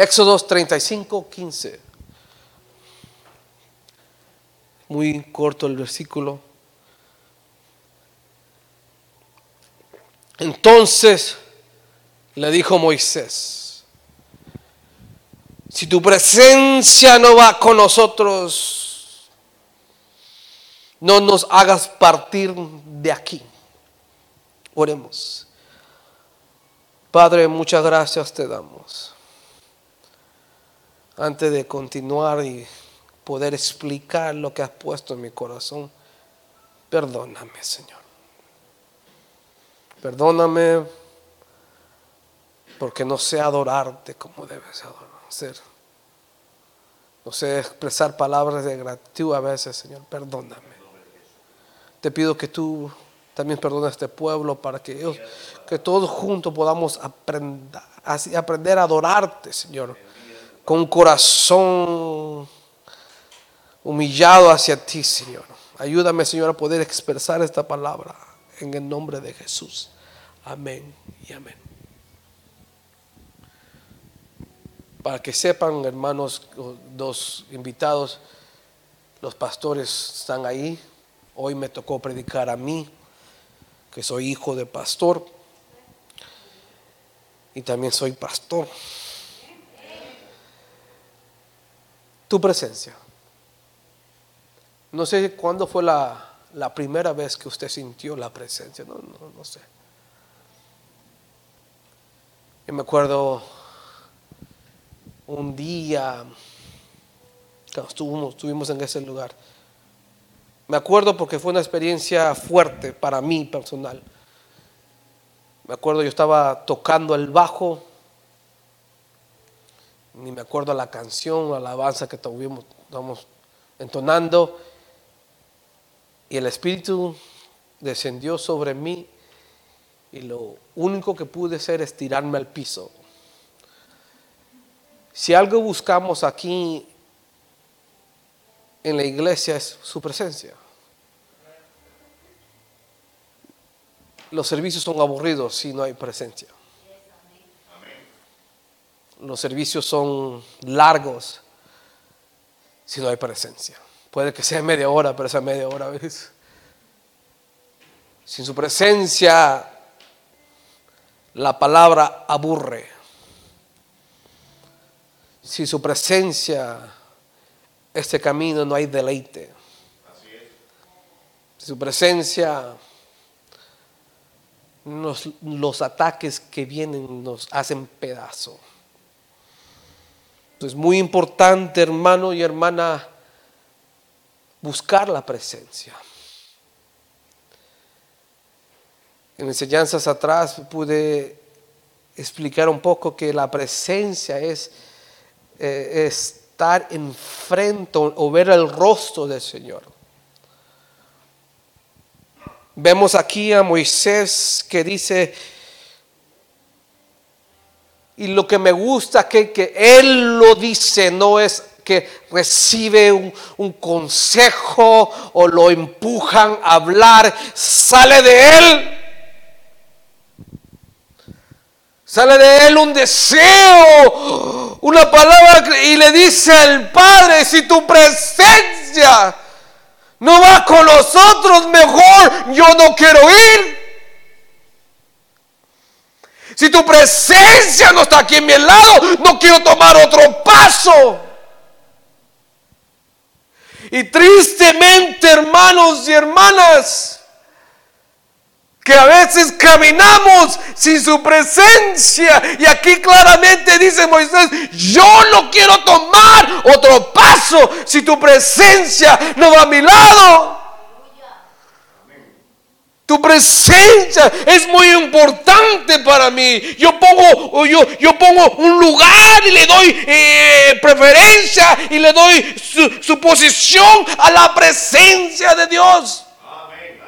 Éxodo 35, 15. Muy corto el versículo. Entonces le dijo Moisés, si tu presencia no va con nosotros, no nos hagas partir de aquí. Oremos. Padre, muchas gracias te damos. Antes de continuar y poder explicar lo que has puesto en mi corazón, perdóname, Señor. Perdóname porque no sé adorarte como debes ser. No sé expresar palabras de gratitud a veces, Señor. Perdóname. Te pido que tú también perdones a este pueblo para que todos juntos podamos aprender a adorarte, Señor, con un corazón humillado hacia ti, Señor. Ayúdame, Señor, a poder expresar esta palabra en el nombre de Jesús. Amén y amén. Para que sepan, hermanos, dos invitados, los pastores están ahí. Hoy me tocó predicar a mí, que soy hijo de pastor. Y también soy pastor. Tu presencia. No sé cuándo fue la, la primera vez que usted sintió la presencia, no, no, no sé. Yo me acuerdo un día cuando estuvimos, en ese lugar. Me acuerdo porque fue una experiencia fuerte para mí personal. Me acuerdo yo estaba tocando el bajo, ni me acuerdo la canción, la alabanza que tuvimos, entonando y el Espíritu descendió sobre mí y lo único que pude hacer es tirarme al piso. Si algo buscamos aquí en la iglesia es su presencia. Los servicios son aburridos si no hay presencia. Los servicios son largos si no hay presencia. Puede que sea media hora, pero esa media hora veces. Sin su presencia, la palabra aburre. Sin su presencia, este camino no hay deleite. Sin su presencia, los ataques que vienen nos hacen pedazo. Es muy importante, hermano y hermana, buscar la presencia. En enseñanzas atrás pude explicar un poco que la presencia es eh, estar enfrente o ver el rostro del Señor. Vemos aquí a Moisés que dice, y lo que me gusta que, que él lo dice, no es que recibe un, consejo o lo empujan a hablar, sale de él. Sale de él un deseo, una palabra y le dice al Padre, si tu presencia no va con nosotros, mejor yo no quiero ir. Si tu presencia no está aquí en mi lado, no quiero tomar otro paso. Y tristemente, hermanos y hermanas, que a veces caminamos sin su presencia. Y aquí claramente dice Moisés, yo no quiero tomar otro paso si tu presencia no va a mi lado. Tu presencia es muy importante para mí. Yo pongo, yo, pongo un lugar y le doy eh, preferencia y le doy su, posición a la presencia de Dios. Amén,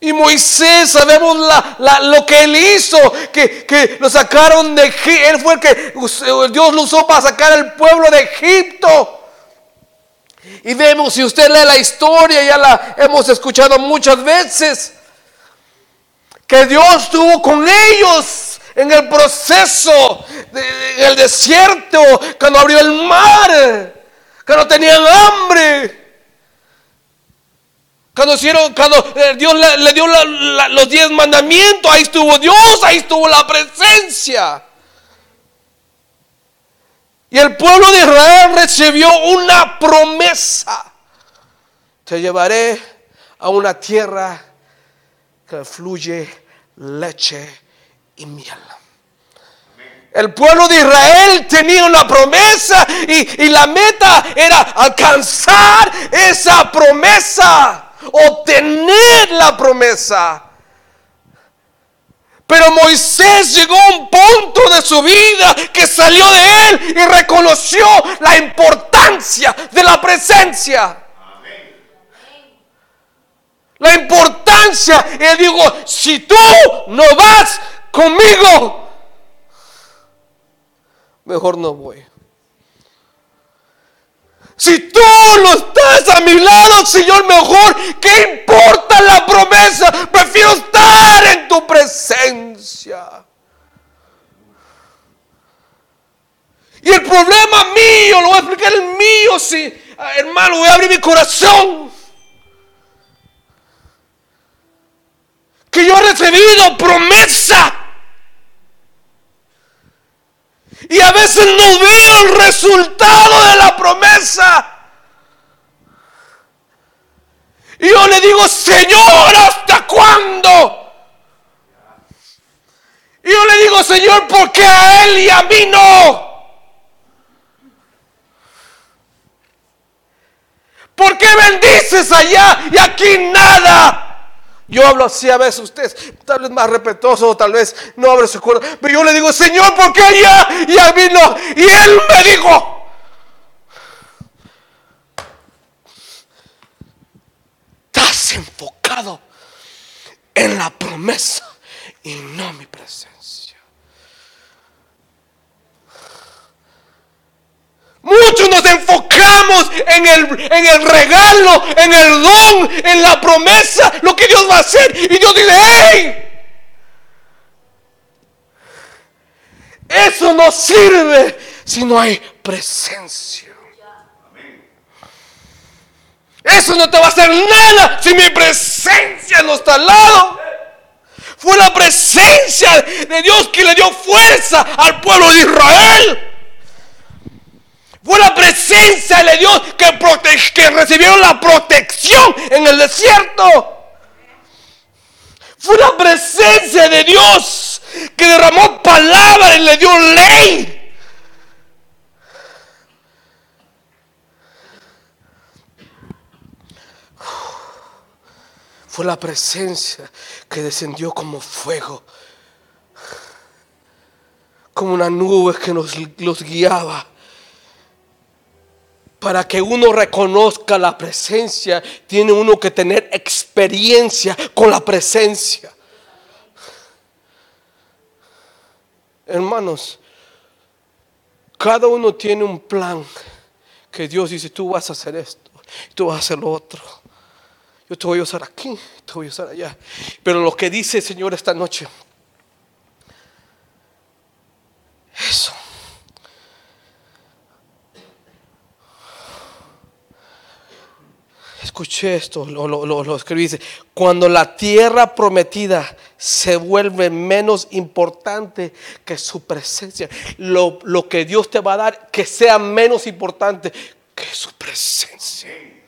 Y Moisés, sabemos lo que él hizo, que, que, lo sacaron de Egipto. Él fue el que Dios lo usó para sacar al pueblo de Egipto. Y vemos, si usted lee la historia, ya la hemos escuchado muchas veces, que Dios estuvo con ellos en el proceso, en el desierto, cuando abrió el mar, cuando tenían hambre. Cuando, hicieron, cuando eh, Dios le, dio los diez mandamientos, ahí estuvo Dios, ahí estuvo la presencia. Y el pueblo de Israel recibió una promesa. Te llevaré a una tierra que fluye leche y miel. El pueblo de Israel tenía una promesa y, y, la meta era alcanzar esa promesa, obtener la promesa. Pero Moisés llegó a un punto de su vida que salió de él y reconoció la importancia de la presencia. La importancia. Y digo, si tú no vas conmigo, mejor no voy. Si tú no estás a mi lado, Señor, mejor, ¿qué importa la promesa? Prefiero estar en tu presencia. Y el problema mío, lo voy a explicar el mío, si, hermano, voy a abrir mi corazón. Que yo he recibido promesa. Y a veces no veo el resultado Y yo le digo, Señor, ¿hasta cuándo? Y yo le digo, Señor, ¿por qué a Él y a mí no? ¿Por qué bendices allá y aquí nada? Yo hablo así a veces, usted tal vez más respetuoso, tal vez no abre su corazón. Pero yo le digo, Señor, ¿por qué allá y a mí no? Y Él me dijo, enfocado en la promesa y no mi presencia. Muchos nos enfocamos en el, en el regalo, en el don, en la promesa, lo que Dios va a hacer. Y Dios dice, ¡hey! Eso no sirve si no hay presencia. Eso no te va a hacer nada si mi presencia no está al lado. Fue la presencia de Dios que le dio fuerza al pueblo de Israel. Fue la presencia de Dios que, recibieron la protección en el desierto. Fue la presencia de Dios que derramó palabra y le dio ley. Fue la presencia que descendió como fuego, como una nube que nos los guiaba para que uno reconozca la presencia, tiene uno que tener experiencia con la presencia. Hermanos, cada uno tiene un plan que Dios dice, tú vas a hacer esto, tú vas a hacer lo otro. Yo te voy a usar aquí, te voy a usar allá. Pero lo que dice el Señor esta noche, eso escuché esto, lo, lo, escribí, dice, cuando la tierra prometida se vuelve menos importante que su presencia, lo, lo que Dios te va a dar, que sea menos importante que su presencia.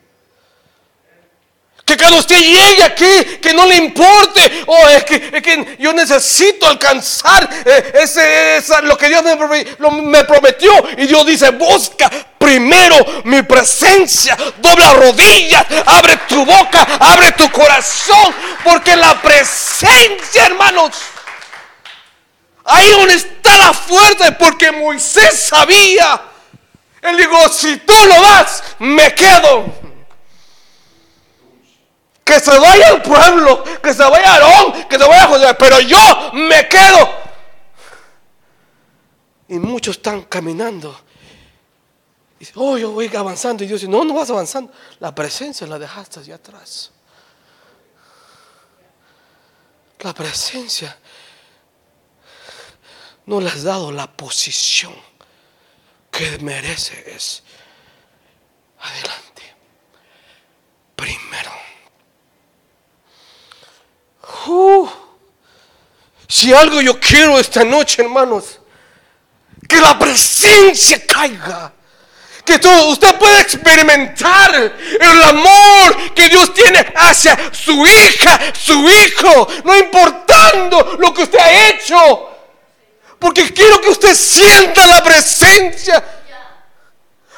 Que cuando usted llegue aquí, que no le importe, oh, es que, es que yo necesito alcanzar eh, ese, lo que Dios me, prometió. Y Dios dice, busca primero mi presencia, dobla rodillas, abre tu boca, abre tu corazón, porque la presencia, hermanos, ahí donde está la fuerza, porque Moisés sabía. Él dijo, si tú lo vas, me quedo. Que se vaya el pueblo, que se vaya Aarón, que se vaya José, pero yo me quedo. Y muchos están caminando. Y dicen, oh, yo voy avanzando. Y Dios dice, no, no vas avanzando. La presencia la dejaste allá atrás. la presencia no le has dado la posición que merece. Es adelante. Primero. Uh, si algo yo quiero esta noche, hermanos, que la presencia caiga. Que todo, usted puede experimentar el amor que Dios tiene hacia su hija, su hijo, no importando lo que usted ha hecho. Porque quiero que usted sienta la presencia.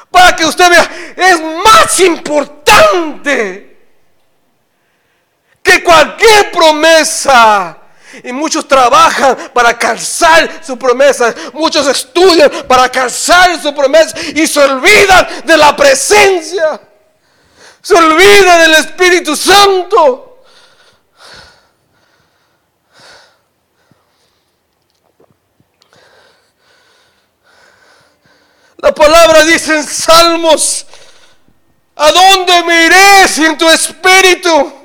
Para que usted vea, es más importante que cualquier promesa. Y muchos trabajan para alcanzar su promesa. Muchos estudian para alcanzar su promesa. Y se olvidan de la presencia. Se olvidan del Espíritu Santo. La palabra dice en Salmos, ¿a dónde me iré sin tu espíritu?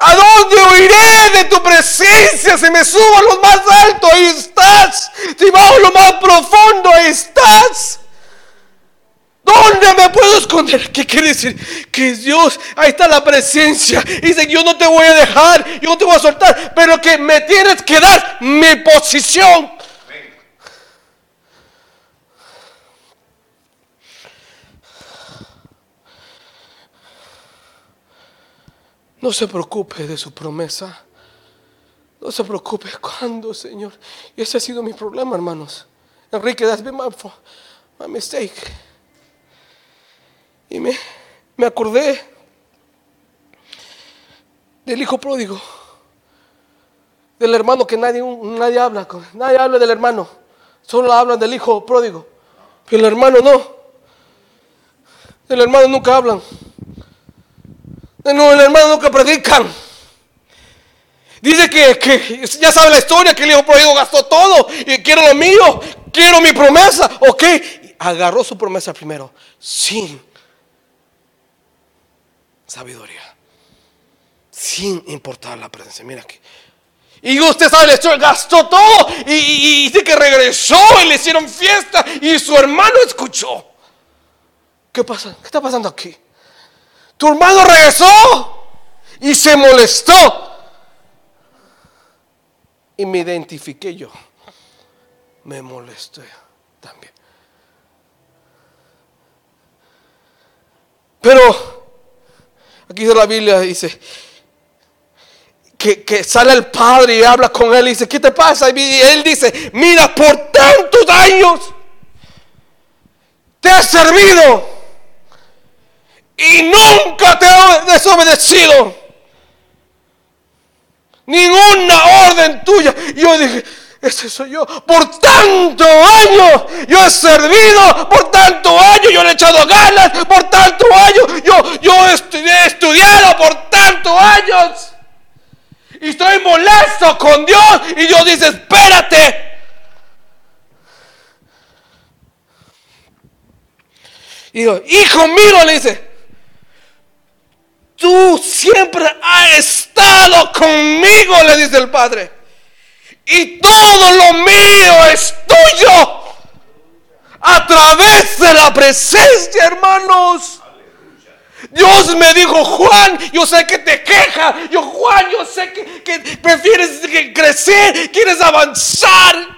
¿A dónde oiré de tu presencia? Si me subo a lo más alto, ahí estás. Si bajo lo más profundo, ahí estás. ¿Dónde me puedo esconder? ¿Qué quiere decir? Que Dios, ahí está la presencia. Dice, yo no te voy a dejar, yo no te voy a soltar, pero que me tienes que dar mi posición. No se preocupe de su promesa. No se preocupe cuándo, Señor. Y ese ha sido mi problema, hermanos. Enrique, that's been my, my mistake. Y me, me acordé del hijo pródigo. Del hermano que nadie, nadie habla. Con, nadie habla del hermano. Solo hablan del hijo pródigo. Pero el hermano no. El hermano nunca hablan. No, el hermano nunca predican. Dice que, ya sabe la historia, que el hijo pródigo gastó todo y quiero lo mío, quiero mi promesa. Ok, agarró su promesa primero, sin sabiduría, sin importar la presencia. Mira aquí. Y usted sabe la historia, gastó todo y, y dice que regresó y le hicieron fiesta y su hermano escuchó. ¿Qué pasa? ¿Qué está pasando aquí? Tu hermano regresó y se molestó. Y me identifiqué yo. Me molesté también. Pero aquí de la Biblia dice que, que, sale el padre y habla con él y dice, ¿qué te pasa? Y él dice, mira, por tantos años te has servido y nunca te he desobedecido. Ninguna orden tuya. Yo dije, ese soy yo. Por tanto años yo he servido, por tanto años yo he echado ganas, por tanto años yo, yo he estudiado, por tantos años. Y estoy molesto con Dios y Dios dice, espérate. Y digo, hijo mío, le dice, tú siempre has estado conmigo, le dice el Padre. Y todo lo mío es tuyo. A través de la presencia, hermanos. Dios me dijo, Juan, yo sé que te queja. Yo, Juan, yo sé que, que prefieres crecer, quieres avanzar.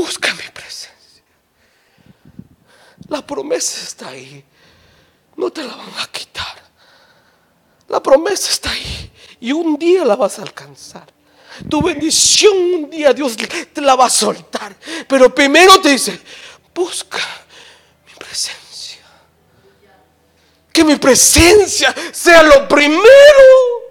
Busca mi presencia. La promesa está ahí. No te la van a quitar. La promesa está ahí. Y un día la vas a alcanzar. Tu bendición un día Dios te la va a soltar. Pero primero te dice, busca mi presencia. Que mi presencia sea lo primero.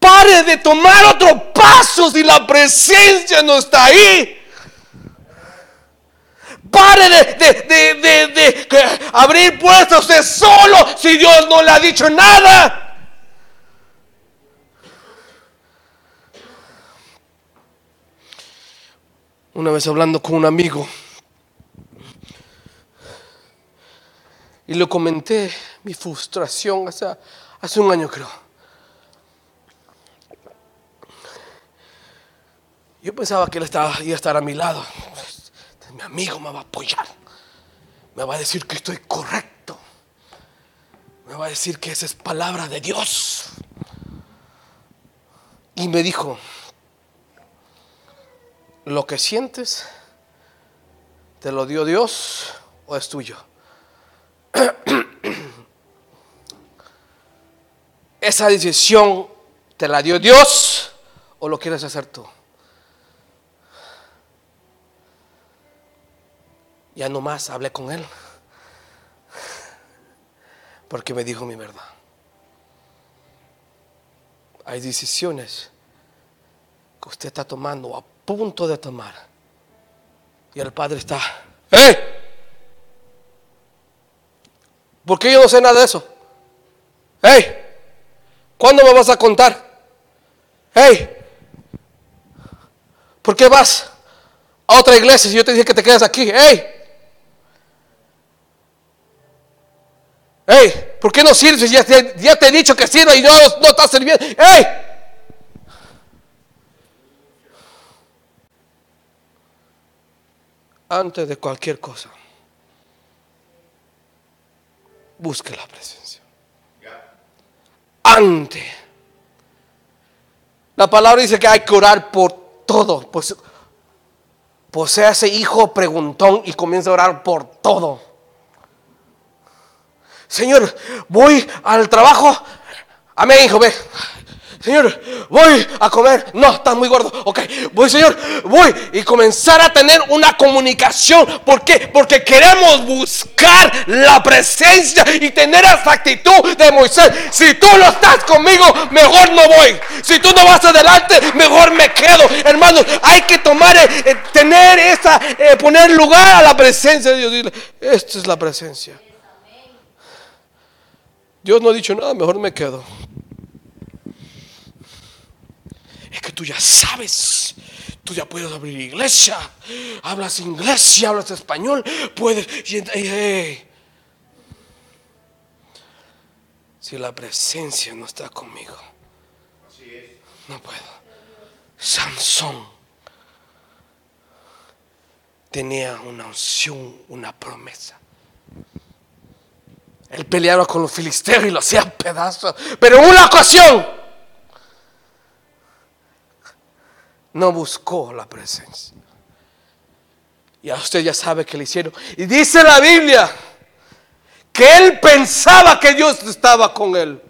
Pare de tomar otro paso si la presencia no está ahí. Pare de, de, abrir puertas usted solo si Dios no le ha dicho nada. Una vez hablando con un amigo, y le comenté mi frustración hace, hace un año creo. Yo pensaba que él estaba, iba a estar a mi lado. Mi amigo me va a apoyar. Me va a decir que estoy correcto. Me va a decir que esa es palabra de Dios. Y me dijo, lo que sientes, ¿te lo dio Dios o es tuyo? Esa decisión te la dio Dios o lo quieres hacer tú. Ya no más hablé con él porque me dijo mi verdad. Hay decisiones que usted está tomando a punto de tomar y el Padre está, ¡eh! ¿Por qué yo no sé nada de eso? ¡Hey! ¿Cuándo me vas a contar? ¡Hey! ¿Por qué vas a otra iglesia si yo te dije que te quedes aquí? ¡Hey! ¡Hey! ¿Por qué no sirves? Ya te, he dicho que sirva y no, no estás sirviendo. ¡Hey! Antes de cualquier cosa busque la presencia. Ante. La palabra dice que hay que orar por todo. Pues, pues ese hijo preguntón y comienza a orar por todo. Señor, voy al trabajo. Amén, hijo, ve. Señor, voy a comer. No, estás muy gordo. Ok, voy, Señor, voy. Y comenzar a tener una comunicación. ¿Por qué? Porque queremos buscar la presencia y tener esa actitud de Moisés. Si tú no estás conmigo, mejor no voy. Si tú no vas adelante, mejor me quedo. Hermanos, hay que tomar, eh, eh, tener esa, eh, poner lugar a la presencia de Dios. Esta es la presencia. Dios no ha dicho nada, mejor me quedo es que tú ya sabes. Tú ya puedes abrir iglesia. Hablas inglés y hablas español. Puedes. Si la presencia no está conmigo, no puedo. Sansón tenía una unción, una promesa. Él peleaba con los filisteos y lo hacía pedazos. Pero en una ocasión no buscó la presencia. Y a usted ya sabe que le hicieron. Y dice la Biblia que él pensaba que Dios estaba con él.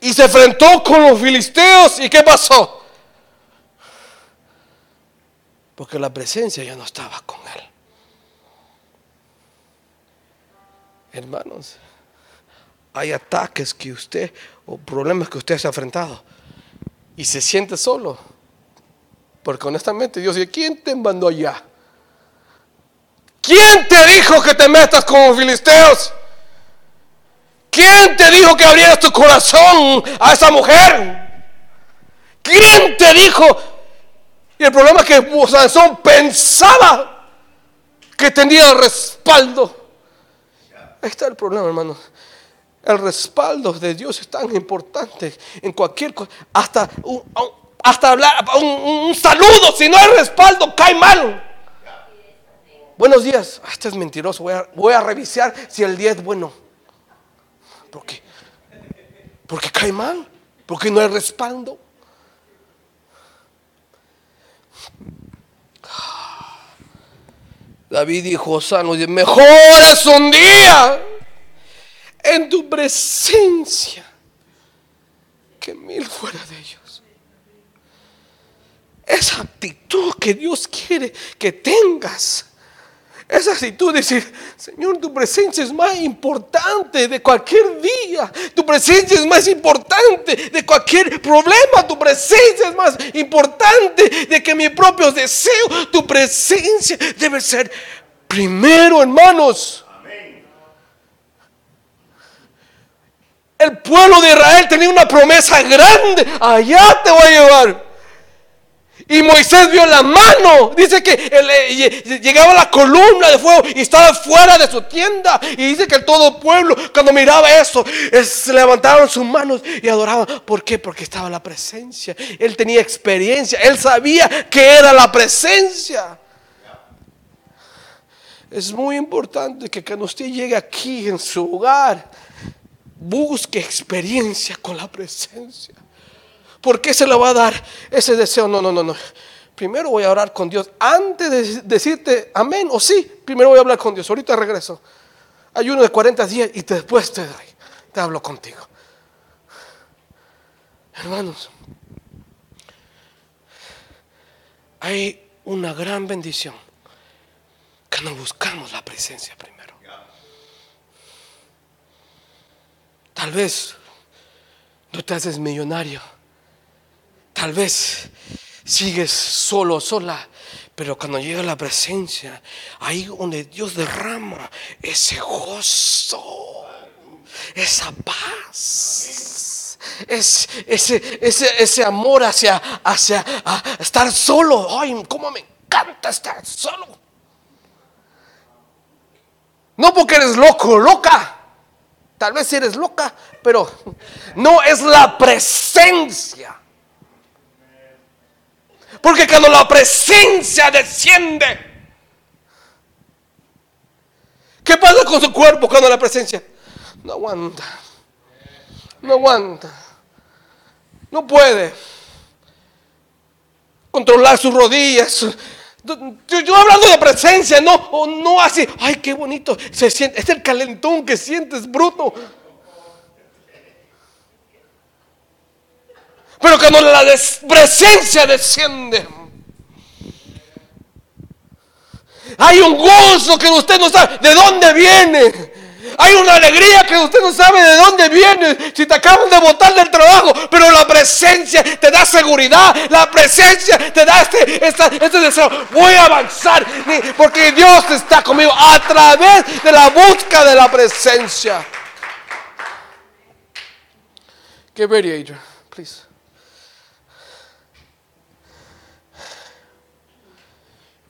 Y se enfrentó con los filisteos. ¿Y qué pasó? Porque la presencia ya no estaba con él. Hermanos, hay ataques que usted o problemas que usted se ha enfrentado y se siente solo. Porque honestamente Dios dice, ¿quién te mandó allá? ¿Quién te dijo que te metas con los filisteos? ¿Quién te dijo que abrieras tu corazón a esa mujer? ¿Quién te dijo? Y el problema es que Sansón pensaba que tenía respaldo. Ahí está el problema, hermano. El respaldo de Dios es tan importante en cualquier cosa. Hasta hasta hablar, un, saludo, si no hay respaldo, cae mal. Buenos días. Ah, este es mentiroso. Voy a, voy a revisar si el día es bueno. ¿Por qué? Porque cae mal. Porque no hay respaldo. David dijo, sano, mejor es un día en tu presencia que mil fuera de ellos. Esa actitud que Dios quiere que tengas. Esa actitud de decir, Señor, tu presencia es más importante de cualquier día. Tu presencia es más importante de cualquier problema. Tu presencia es más importante de que mis propios deseos. Tu presencia debe ser primero, hermanos. El pueblo de Israel tenía una promesa grande. Allá te voy a llevar. Y Moisés vio la mano. Dice que eh, llegaba la columna de fuego y estaba fuera de su tienda. Y dice que todo el pueblo, cuando miraba eso, se levantaron sus manos y adoraban. ¿Por qué? Porque estaba la presencia. Él tenía experiencia. Él sabía que era la presencia. Es muy importante que cuando usted llegue aquí en su hogar, busque experiencia con la presencia. ¿Por qué se le va a dar ese deseo? No, no, no, no. Primero voy a orar con Dios. Antes de decirte amén o sí, primero voy a hablar con Dios. Ahorita regreso. Hay uno de 40 días y después te doy. Te hablo contigo. Hermanos, hay una gran bendición que nos buscamos la presencia primero. Tal vez no te haces millonario Tal vez sigues solo, sola, pero cuando llega la presencia, ahí donde Dios derrama ese gozo, esa paz. Es, ese, ese, ese amor hacia, hacia estar solo. Ay, cómo me encanta estar solo. No porque eres loco, loca. Tal vez eres loca, pero no es la presencia. Porque cuando la presencia desciende, ¿qué pasa con su cuerpo cuando la presencia? No aguanta. No aguanta. No puede controlar sus rodillas. Yo, hablando de presencia, no, no así. Ay, qué bonito. Se siente, es el calentón que sientes, bruto. Pero cuando la presencia desciende, hay un gozo que usted no sabe de dónde viene. Hay una alegría que usted no sabe de dónde viene. Si te acaban de botar del trabajo, pero la presencia te da seguridad. La presencia te da este, este deseo. Voy a avanzar porque Dios está conmigo a través de la búsqueda de la presencia. Get ready, Adrian, please.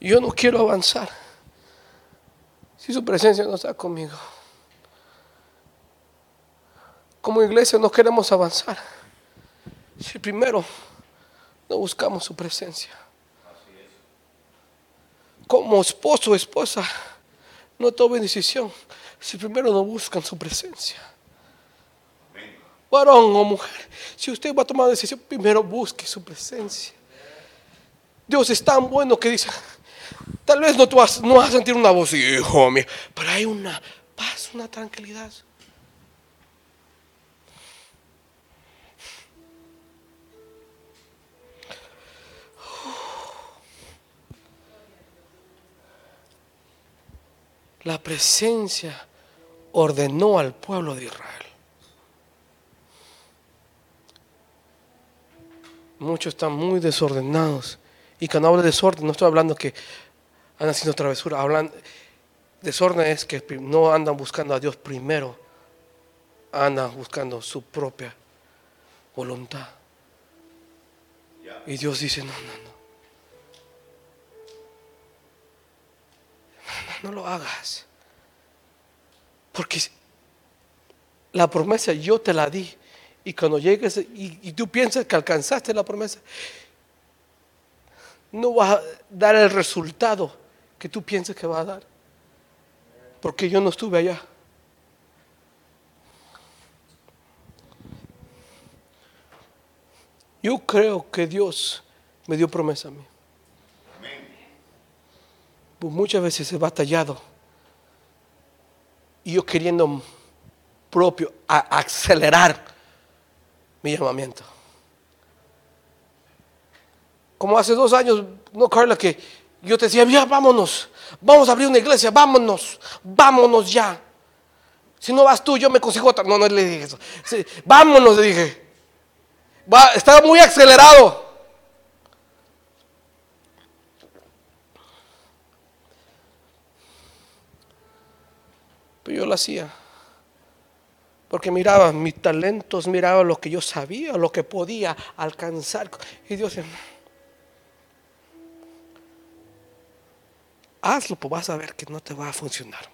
Yo no quiero avanzar si su presencia no está conmigo. Como iglesia no queremos avanzar si primero no buscamos su presencia. Como esposo o esposa, no tomen decisión si primero no buscan su presencia. Varón o mujer, si usted va a tomar decisión, primero busque su presencia. Dios es tan bueno que dice, Tal vez no, tú no vas a sentir una voz, hijo mío, pero hay una paz, una tranquilidad. La presencia ordenó al pueblo de Israel. Muchos están muy desordenados. Y cuando hablo de desorden, no estoy hablando que andan haciendo travesura. Hablan, desorden es que no andan buscando a Dios primero, andan buscando su propia voluntad. Y Dios dice, no, no, no. No, lo hagas. Porque la promesa yo te la di. Y cuando llegues y, y, tú piensas que alcanzaste la promesa, no vas a dar el resultado que tú pienses que va a dar. Porque yo no estuve allá. Yo creo que Dios me dio promesa a mí. Pues muchas veces he batallado. Y yo queriendo propio acelerar mi llamamiento. Como hace dos años, no Carla, que yo te decía, ya vámonos, vamos a abrir una iglesia, vámonos, vámonos ya. Si no vas tú, yo me consigo otra. No, no le dije eso. vámonos, le dije. estaba muy acelerado. Pero yo lo hacía. Porque miraba mis talentos, miraba lo que yo sabía, lo que podía alcanzar. Y Dios, hazlo, pues vas a ver que no te va a funcionar.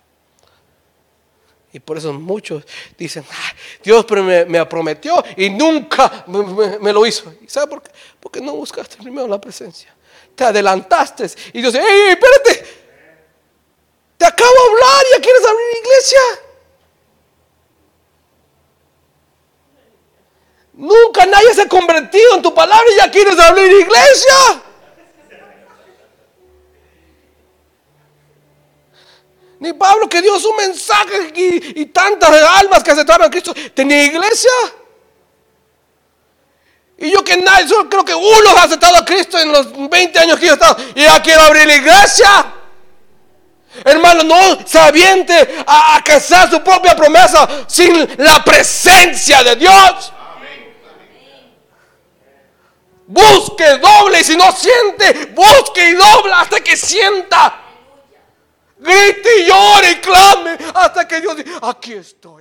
Y por eso muchos dicen, "Ah, Dios me, me prometió y nunca me, lo hizo. ¿Y sabe por qué? Porque no buscaste primero la presencia. Te adelantaste y Dios dice, ¡Ey, espérate! Te acabo de hablar ya quieres abrir iglesia. Nunca nadie se ha convertido en tu palabra y ya quieres abrir iglesia. Ni Pablo que dio su mensaje y, tantas almas que aceptaron a Cristo tenía iglesia. Y yo que nadie, solo creo que uno ha aceptado a Cristo en los 20 años que yo he estado y ya quiero abrir la iglesia. Hermano, no se aviente a, a cazar su propia promesa sin la presencia de Dios. Busque doble y si no siente, busque y dobla hasta que sienta. Grite y llore y clame hasta que Dios diga, aquí estoy.